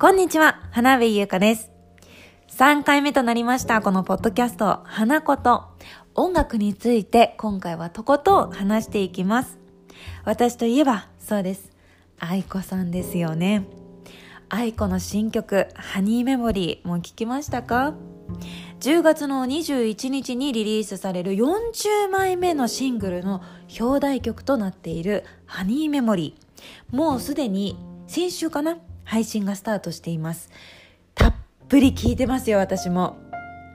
こんにちは、花部優香です。3回目となりました、このポッドキャスト、花子と音楽について今回はとことん話していきます。私といえば、そうです。愛子さんですよね。愛子の新曲、ハニーメモリー、もう聞きましたか？10月の21日にリリースされる40枚目のシングルの表題曲となっているハニーメモリー。もうすでに先週かな？配信がスタートしています。たっぷり聞いてますよ、私も。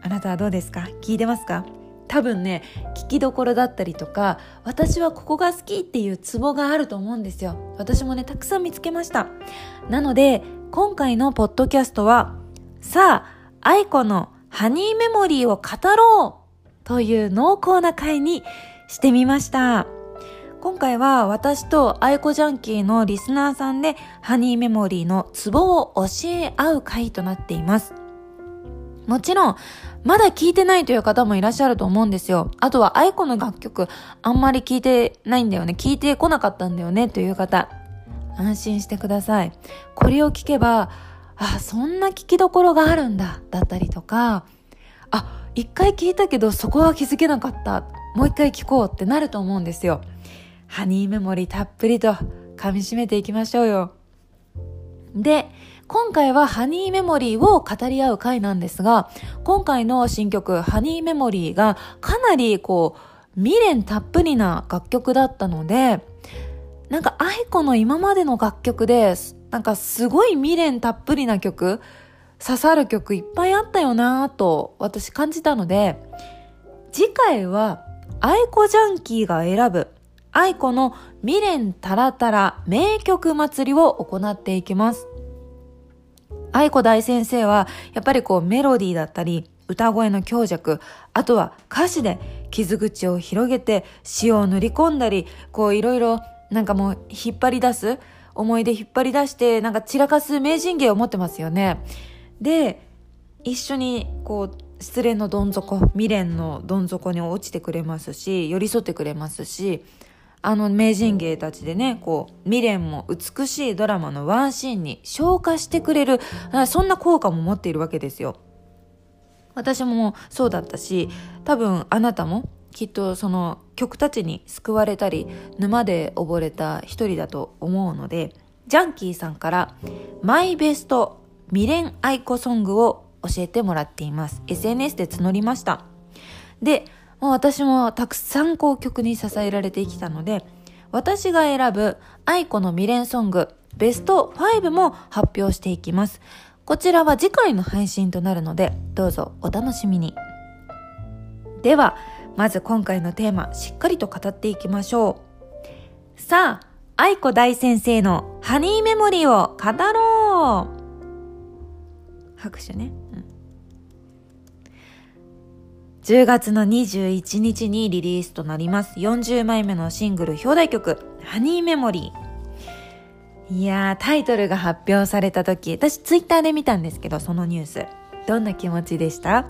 あなたはどうですか？聞いてますか？多分ね、聞きどころだったりとか、私はここが好きっていうツボがあると思うんですよ。私もね、たくさん見つけました。なので、今回のポッドキャストは、さあ、愛子のハニーメモリーを語ろうという濃厚な回にしてみました。今回は私とアイコジャンキーのリスナーさんでハニーメモリーのツボを教え合う回となっています。もちろん、まだ聞いてないという方もいらっしゃると思うんですよ。あとは、アイコの楽曲、あんまり聞いてないんだよね。聞いてこなかったんだよね、という方。安心してください。これを聞けば、あ、そんな聞きどころがあるんだ、だったりとか、あ、一回聞いたけどそこは気づけなかった。もう一回聞こうってなると思うんですよ。ハニーメモリーたっぷりと噛み締めていきましょうよ。で、今回はハニーメモリーを語り合う回なんですが、今回の新曲ハニーメモリーがかなりこう未練たっぷりな楽曲だったので、なんか愛子の今までの楽曲で、なんかすごい未練たっぷりな曲、刺さる曲いっぱいあったよなぁと私感じたので、次回は愛子ジャンキーが選ぶ愛子の未練たらたら名曲祭りを行っていきます。愛子大先生は、やっぱりこうメロディーだったり、歌声の強弱、あとは歌詞で傷口を広げて詩を塗り込んだり、こういろいろなんかもう引っ張り出す、思い出引っ張り出してなんか散らかす名人芸を持ってますよね。で、一緒にこう失恋のどん底、未練のどん底に落ちてくれますし、寄り添ってくれますし、あの名人芸たちでね、こう、未練も美しいドラマのワンシーンに消化してくれる、そんな効果も持っているわけですよ。私もそうだったし、多分あなたもきっとその曲たちに救われたり、沼で溺れた一人だと思うので、ジャンキーさんからマイベスト未練愛子ソングを教えてもらっています。SNS で募りました。で、もう私もたくさんこう曲に支えられてきたので、私が選ぶ愛子の未練ソングベスト5も発表していきます。こちらは次回の配信となるので、どうぞお楽しみに。では、まず今回のテーマ、しっかりと語っていきましょう。さあ、愛子大先生のハニーメモリーを語ろう拍手ね。うん10月の21日にリリースとなります。40枚目のシングル表題曲「ハニーメモリー」いやータイトルが発表された時私ツイッターで見たんですけどそのニュース。どんな気持ちでした？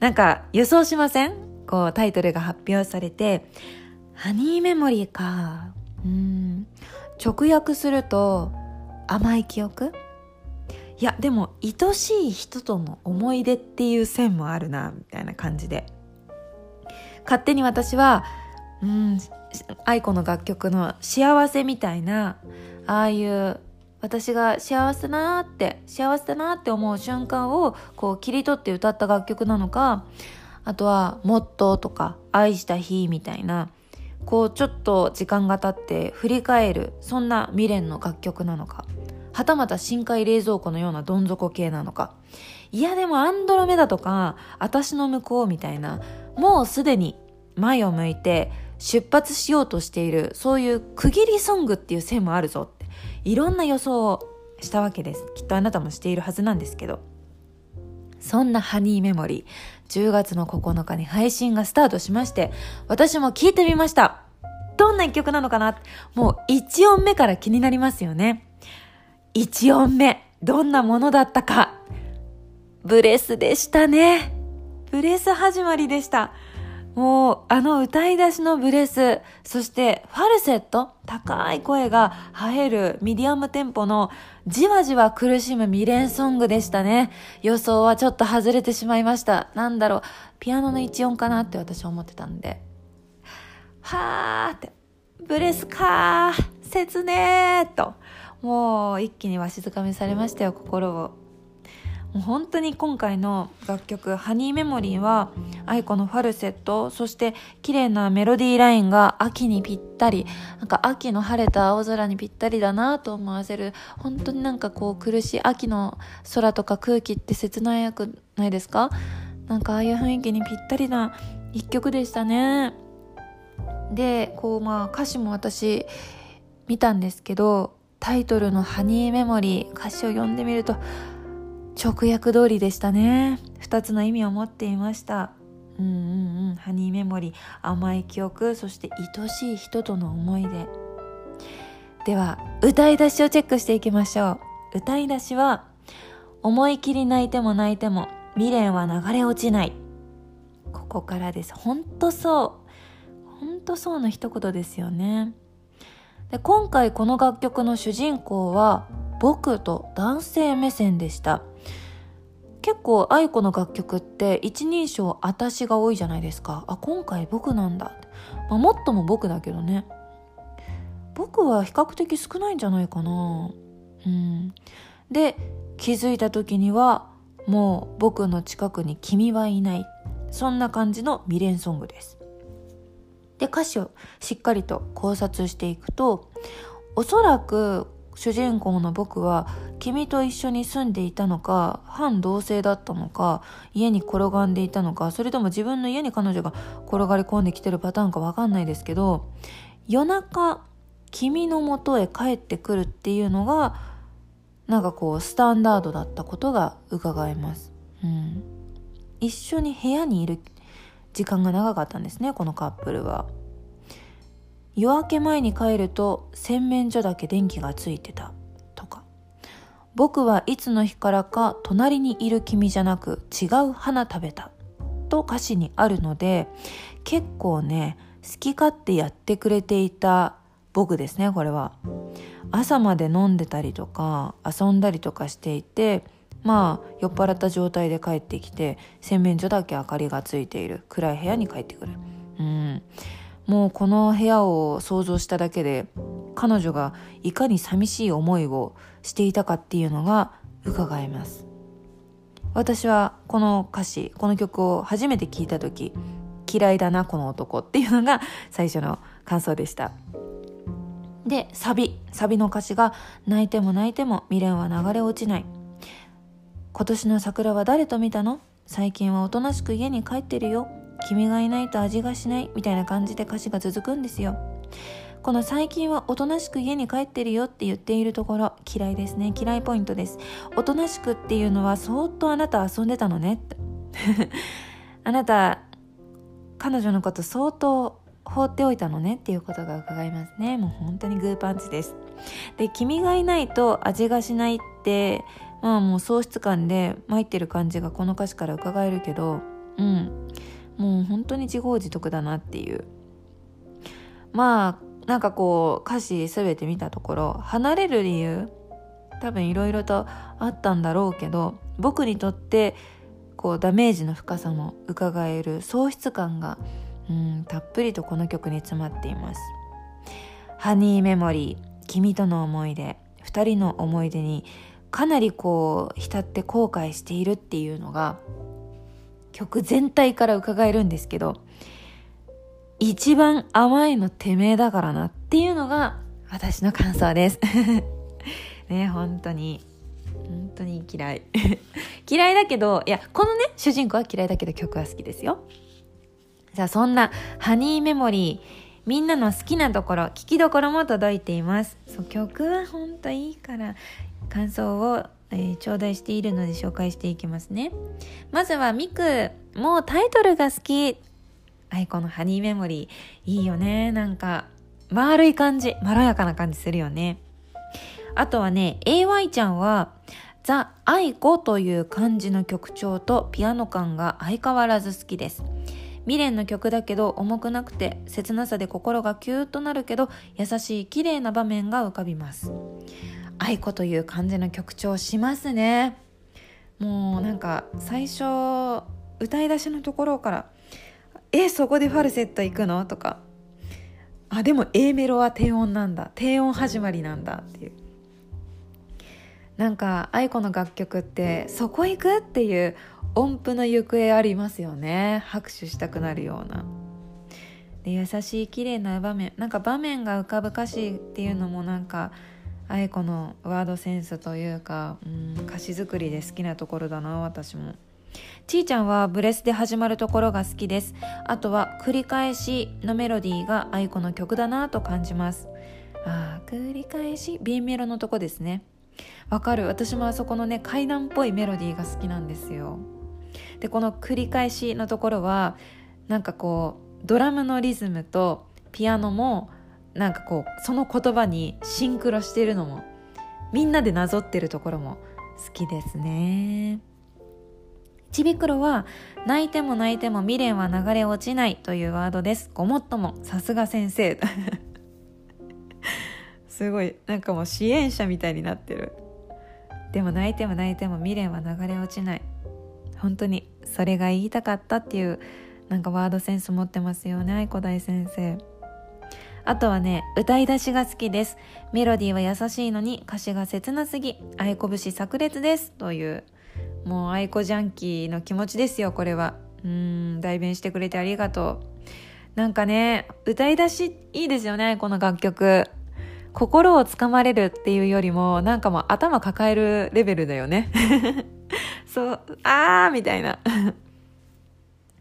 なんか予想しません？こうタイトルが発表されてハニーメモリーか。うん。直訳すると甘い記憶？いやでも愛しい人との思い出っていう線もあるなみたいな感じで。勝手に私はうん愛子の楽曲の幸せみたいなああいう私が幸せだなって幸せだなって思う瞬間をこう切り取って歌った楽曲なのかあとは「もっと」とか「愛した日」みたいなこうちょっと時間が経って振り返るそんな未練の楽曲なのか。はたまた深海冷蔵庫のようなどん底系なのか。いやでもアンドロメダとか、私の向こうみたいな、もうすでに前を向いて出発しようとしている、そういう区切りソングっていう線もあるぞって、いろんな予想をしたわけです。きっとあなたもしているはずなんですけど。そんなハニーメモリー、10月の9日に配信がスタートしまして、私も聞いてみました。どんな一曲なのかなもう1音目から気になりますよね。1音目、どんなものだったか。ブレスでしたね。ブレス始まりでした。もう、あの歌い出しのブレス、そしてファルセット、高い声が映えるミディアムテンポのじわじわ苦しむ未練ソングでしたね。予想はちょっと外れてしまいました。なんだろう、ピアノの一音かなって私は思ってたんで。はーって、ブレスかー、切ねーと、もう一気にわしづかみされましたよ、心を。もう本当に今回の楽曲「ハニーメモリーは愛子のファルセットそして綺麗なメロディーラインが秋にぴったりなんか秋の晴れた青空にぴったりだなと思わせる本当になんかこう苦しい秋の空とか空気って切ないくないですか？なんかああいう雰囲気にぴったりな一曲でしたねでこうまあ歌詞も私見たんですけどタイトルの「ハニーメモリー」歌詞を読んでみると直訳通りでしたね。2つの意味を持っていました。うんうんうん。ハニーメモリー甘い記憶そして愛しい人との思い出。では歌い出しをチェックしていきましょう。歌い出しは思い切り泣いても泣いても未練は流れ落ちない。ここからです。ほんとそう。ほんとそうの一言ですよね。で今回この楽曲の主人公は僕と男性目線でした。結構愛子の楽曲って一人称私が多いじゃないですか。あ今回僕なんだ、まあ、もっとも僕だけどね。僕は比較的少ないんじゃないかな。うん。で気づいた時にはもう僕の近くに君はいない。そんな感じの未練ソングです。で歌詞をしっかりと考察していくとおそらく主人公の僕は君と一緒に住んでいたのか反同性だったのか家に転がんでいたのかそれとも自分の家に彼女が転がり込んできてるパターンかわかんないですけど夜中君の元へ帰ってくるっていうのがなんかこうスタンダードだったことが伺えます、うん、一緒に部屋にいる時間が長かったんですねこのカップルは。夜明け前に帰ると洗面所だけ電気がついてたとか。僕はいつの日からか隣にいる君じゃなく違う花食べたと歌詞にあるので結構ね好き勝手やってくれていた僕ですねこれは。朝まで飲んでたりとか遊んだりとかしていてまあ酔っ払った状態で帰ってきて洗面所だけ明かりがついている。暗い部屋に帰ってくる。うん。もうこの部屋を想像しただけで彼女がいかに寂しい思いをしていたかっていうのが伺えます。私はこの歌詞この曲を初めて聴いた時嫌いだなこの男っていうのが最初の感想でした。でサビ。サビの歌詞が泣いても泣いても未練は流れ落ちない。今年の桜は誰と見たの？最近はおとなしく家に帰ってるよ。君がいないと味がしない。みたいな感じで歌詞が続くんですよ。この最近はおとなしく家に帰ってるよ。って言っているところ嫌いですね。嫌いポイントです。おとなしくっていうのは相当あなた遊んでたのね。あなた彼女のこと相当放っておいたのね。っていうことが伺いますね。もう本当にグーパンチです。で君がいないと味がしないってまあもう喪失感で参ってる感じがこの歌詞から伺えるけどうん。もう本当に自業自得だなっていう。まあなんかこう歌詞全て見たところ離れる理由多分いろいろとあったんだろうけど僕にとってこうダメージの深さも伺える喪失感がうんたっぷりとこの曲に詰まっています「ハニーメモリー君との思い出」2人の思い出にかなりこう浸って後悔しているっていうのが曲全体から伺えるんですけど、一番甘いのてめえだからなっていうのが私の感想です。ね、本当に。本当に嫌い。嫌いだけど、いや、このね、主人公は嫌いだけど曲は好きですよ。じゃあそんなハニーメモリー、みんなの好きなところ、聞きどころも届いています。そう曲はほんといいから、感想をえー、頂戴しているので紹介していきますね。まずはミク、もうタイトルが好き。アイコのハニーメモリー。いいよね。なんか、丸い感じ。まろやかな感じするよね。あとはね、AY ちゃんは、ザ・アイコという感じの曲調とピアノ感が相変わらず好きです。未練の曲だけど重くなくて切なさで心がキューッとなるけど優しい綺麗な場面が浮かびます愛子という感じの曲調しますね。もうなんか最初歌い出しのところから「えそこでファルセット行くの?」とか「あでも A メロは低音なんだ。低音始まりなんだ」っていう。なんか愛子の楽曲って「そこ行く?」っていう音符の行方ありますよね。拍手したくなるような。で優しい綺麗な場面。なんか場面が浮かぶ歌詞っていうのもなんか愛子のワードセンスというか、うん、歌詞作りで好きなところだな私も。ちーちゃんはブレスで始まるところが好きです。あとは繰り返しのメロディーが愛子の曲だなと感じます。ああ繰り返し B メロのとこですね。わかる。私もあそこのね階段っぽいメロディーが好きなんですよ。でこの繰り返しのところはなんかこうドラムのリズムとピアノもなんかこうその言葉にシンクロしてるのもみんなでなぞってるところも好きですね。ちびくろは泣いても泣いても未練は流れ落ちないというワードです。ごもっともさすが先生。すごいなんかもう支援者みたいになってる。でも泣いても泣いても未練は流れ落ちない。本当にそれが言いたかったっていうなんかワードセンス持ってますよね愛子大先生。あとはね歌い出しが好きです。メロディーは優しいのに歌詞が切なすぎ愛子節炸裂ですというもう愛子ジャンキーの気持ちですよこれは。うん代弁してくれてありがとう。なんかね歌い出しいいですよねこの楽曲。心をつかまれるっていうよりもなんかもう頭抱えるレベルだよね。そう、あーみたいな。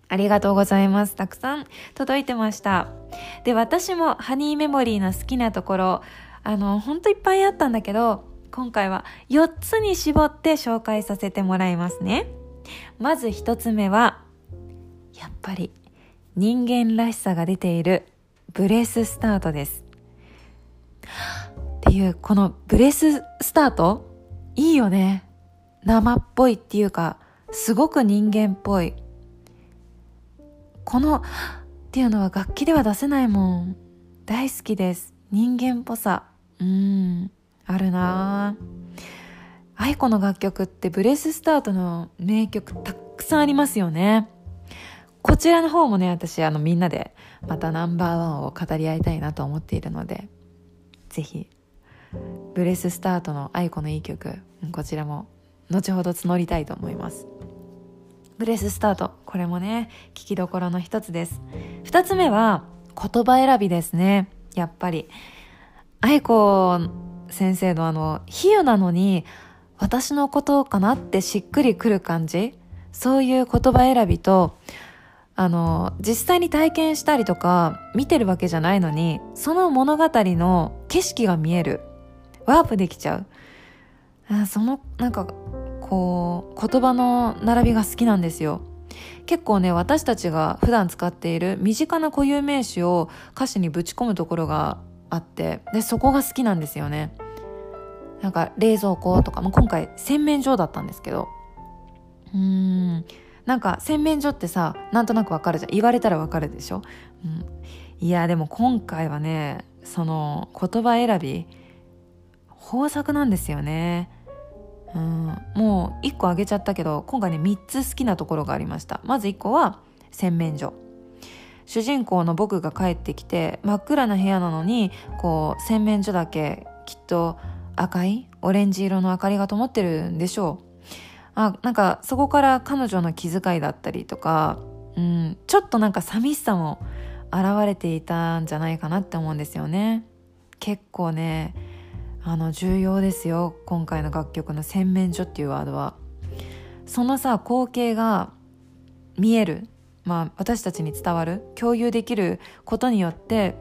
ありがとうございます。たくさん届いてました。で、私もハニーメモリーの好きなところ、あの、ほんといっぱいあったんだけど、今回は4つに絞って紹介させてもらいますね。まず1つ目は、やっぱり人間らしさが出ているブレススタートです。っていう、このブレススタート？いいよね。生っぽいっていうか、すごく人間っぽい。この、っていうのは楽器では出せないもん。大好きです。人間っぽさ。うん、あるなあ。愛子の楽曲ってブレススタートの名曲たくさんありますよね。こちらの方もね、私、あの、みんなでまたナンバーワンを語り合いたいなと思っているので、ぜひ、ブレススタートの愛子のいい曲、こちらも後ほど募りたいと思いますブレススタート。これもね聞きどころの一つです。二つ目は言葉選びですね。やっぱり。愛子先生のあの比喩なのに私のことかなってしっくりくる感じ？そういう言葉選びとあの実際に体験したりとか見てるわけじゃないのにその物語の景色が見える。ワープできちゃう。あそのなんかこう言葉の並びが好きなんですよ。結構ね私たちが普段使っている身近な固有名詞を歌詞にぶち込むところがあってでそこが好きなんですよね。なんか冷蔵庫とか、まあ、今回洗面所だったんですけど。うーん。なんか洗面所ってさなんとなくわかるじゃん。言われたらわかるでしょ、うん、いやでも今回はねその言葉選び豊作なんですよね。うん。もう1個あげちゃったけど今回ね3つ好きなところがありました。まず1個は洗面所。主人公の僕が帰ってきて真っ暗な部屋なのにこう洗面所だけきっと赤いオレンジ色の明かりが灯ってるんでしょう。あなんかそこから彼女の気遣いだったりとか、うん、ちょっとなんか寂しさも現れていたんじゃないかなって思うんですよね。結構ねあの重要ですよ。今回の楽曲の「洗面所」っていうワードは。そのさ光景が見える。まあ私たちに伝わる。共有できることによって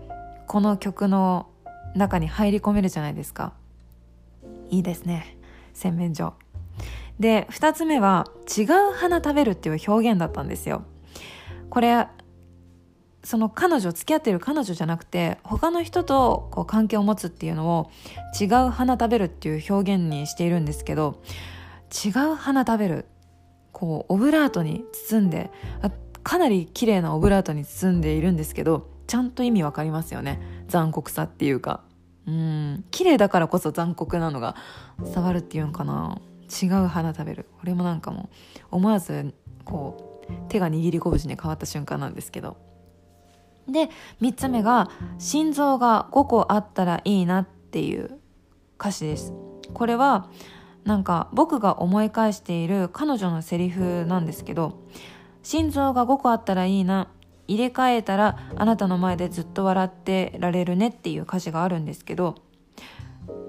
この曲の中に入り込めるじゃないですか。いいですね。洗面所。で2つ目は「違う花食べる」っていう表現だったんですよ。これその彼女付き合ってる彼女じゃなくて他の人とこう関係を持つっていうのを違う花食べるっていう表現にしているんですけど違う花食べるこうオブラートに包んでかなり綺麗なオブラートに包んでいるんですけどちゃんと意味わかりますよね。残酷さっていうか。うん。綺麗だからこそ残酷なのが伝わるっていうんかな。違う花食べる。これもなんかもう思わずこう手が握り拳に変わった瞬間なんですけど。で3つ目が「心臓が5個あったらいいな」っていう歌詞です。これはなんか僕が思い返している彼女のセリフなんですけど「心臓が5個あったらいいな」入れ替えたらあなたの前でずっと笑ってられるねっていう歌詞があるんですけど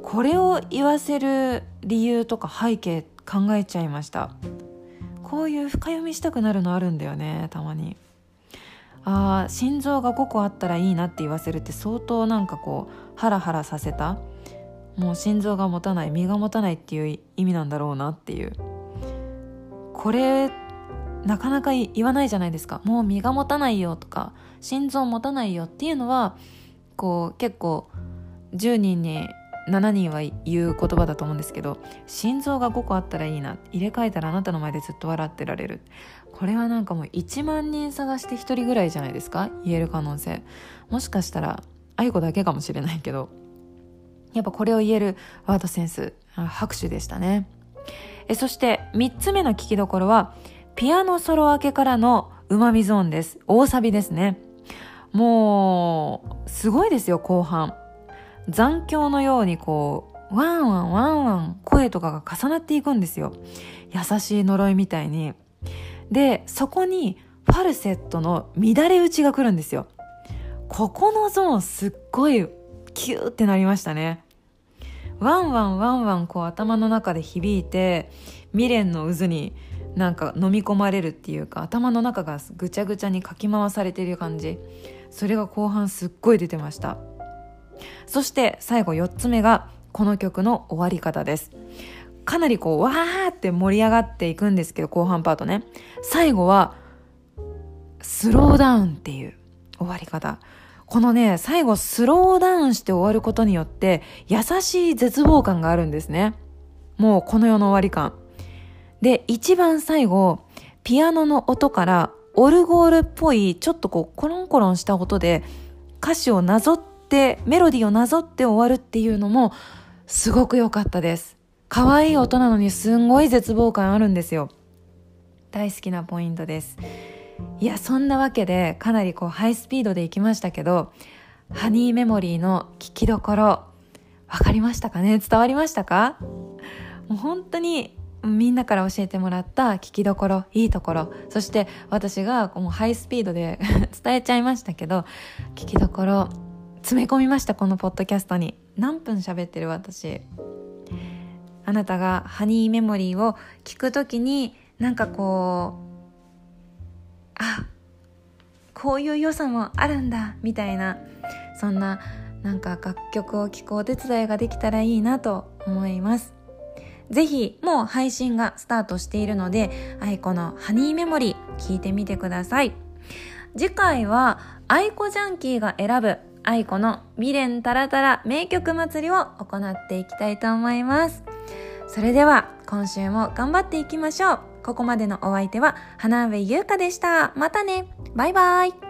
これを言わせる理由とか背景考えちゃいました。こういう深読みしたくなるのあるんだよねたまに。あ心臓が5個あったらいいなって言わせるって相当なんかこうハラハラさせた。もう心臓が持たない身が持たないっていう意味なんだろうなっていう。これなかなか言わないじゃないですか。もう身が持たないよとか心臓持たないよっていうのはこう結構10人に7人は言う言葉だと思うんですけど心臓が5個あったらいいな。入れ替えたらあなたの前でずっと笑ってられる。これはなんかもう1万人探して1人ぐらいじゃないですか？言える可能性。もしかしたら愛子だけかもしれないけど。やっぱこれを言えるワードセンス拍手でしたね。えそして3つ目の聞きどころはピアノソロ明けからのうまみゾーンです。大サビですね。もうすごいですよ後半。残響のようにこうワンワンワンワン声とかが重なっていくんですよ。優しい呪いみたいに。でそこにファルセットの乱れ打ちが来るんですよ。ここのゾーンすっごいキューってなりましたね。ワンワンワンワンこう頭の中で響いて未練の渦になんか飲み込まれるっていうか頭の中がぐちゃぐちゃにかき回されてる感じ。それが後半すっごい出てました。そして最後4つ目がこの曲の終わり方です。かなりこうわーって盛り上がっていくんですけど後半パートね。最後はスローダウンっていう終わり方。このね最後スローダウンして終わることによって優しい絶望感があるんですね。もうこの世の終わり感。で一番最後ピアノの音からオルゴールっぽいちょっとこうコロンコロンした音で歌詞をなぞってメロディーをなぞって終わるっていうのもすごく良かったです。可愛い音なのにすんごい絶望感あるんですよ。大好きなポイントです。いやそんなわけでかなりこうハイスピードで行きましたけどハニーメモリーの聞きどころ分かりましたかね？伝わりましたか？もう本当にみんなから教えてもらった聞きどころいいところそして私がもうハイスピードで 伝えちゃいましたけど聞きどころ詰め込みましたこのポッドキャストに。何分喋ってる私。あなたがハニーメモリーを聞くときになんかこうあこういう良さもあるんだみたいなそんななんか楽曲を聴くお手伝いができたらいいなと思います。ぜひもう配信がスタートしているので愛子のハニーメモリー聞いてみてください。次回は愛子ジャンキーが選ぶ愛子の未練たらたら名曲祭りを行っていきたいと思いますそれでは今週も頑張っていきましょう。ここまでのお相手は花上優香でした。またね。バイバイ。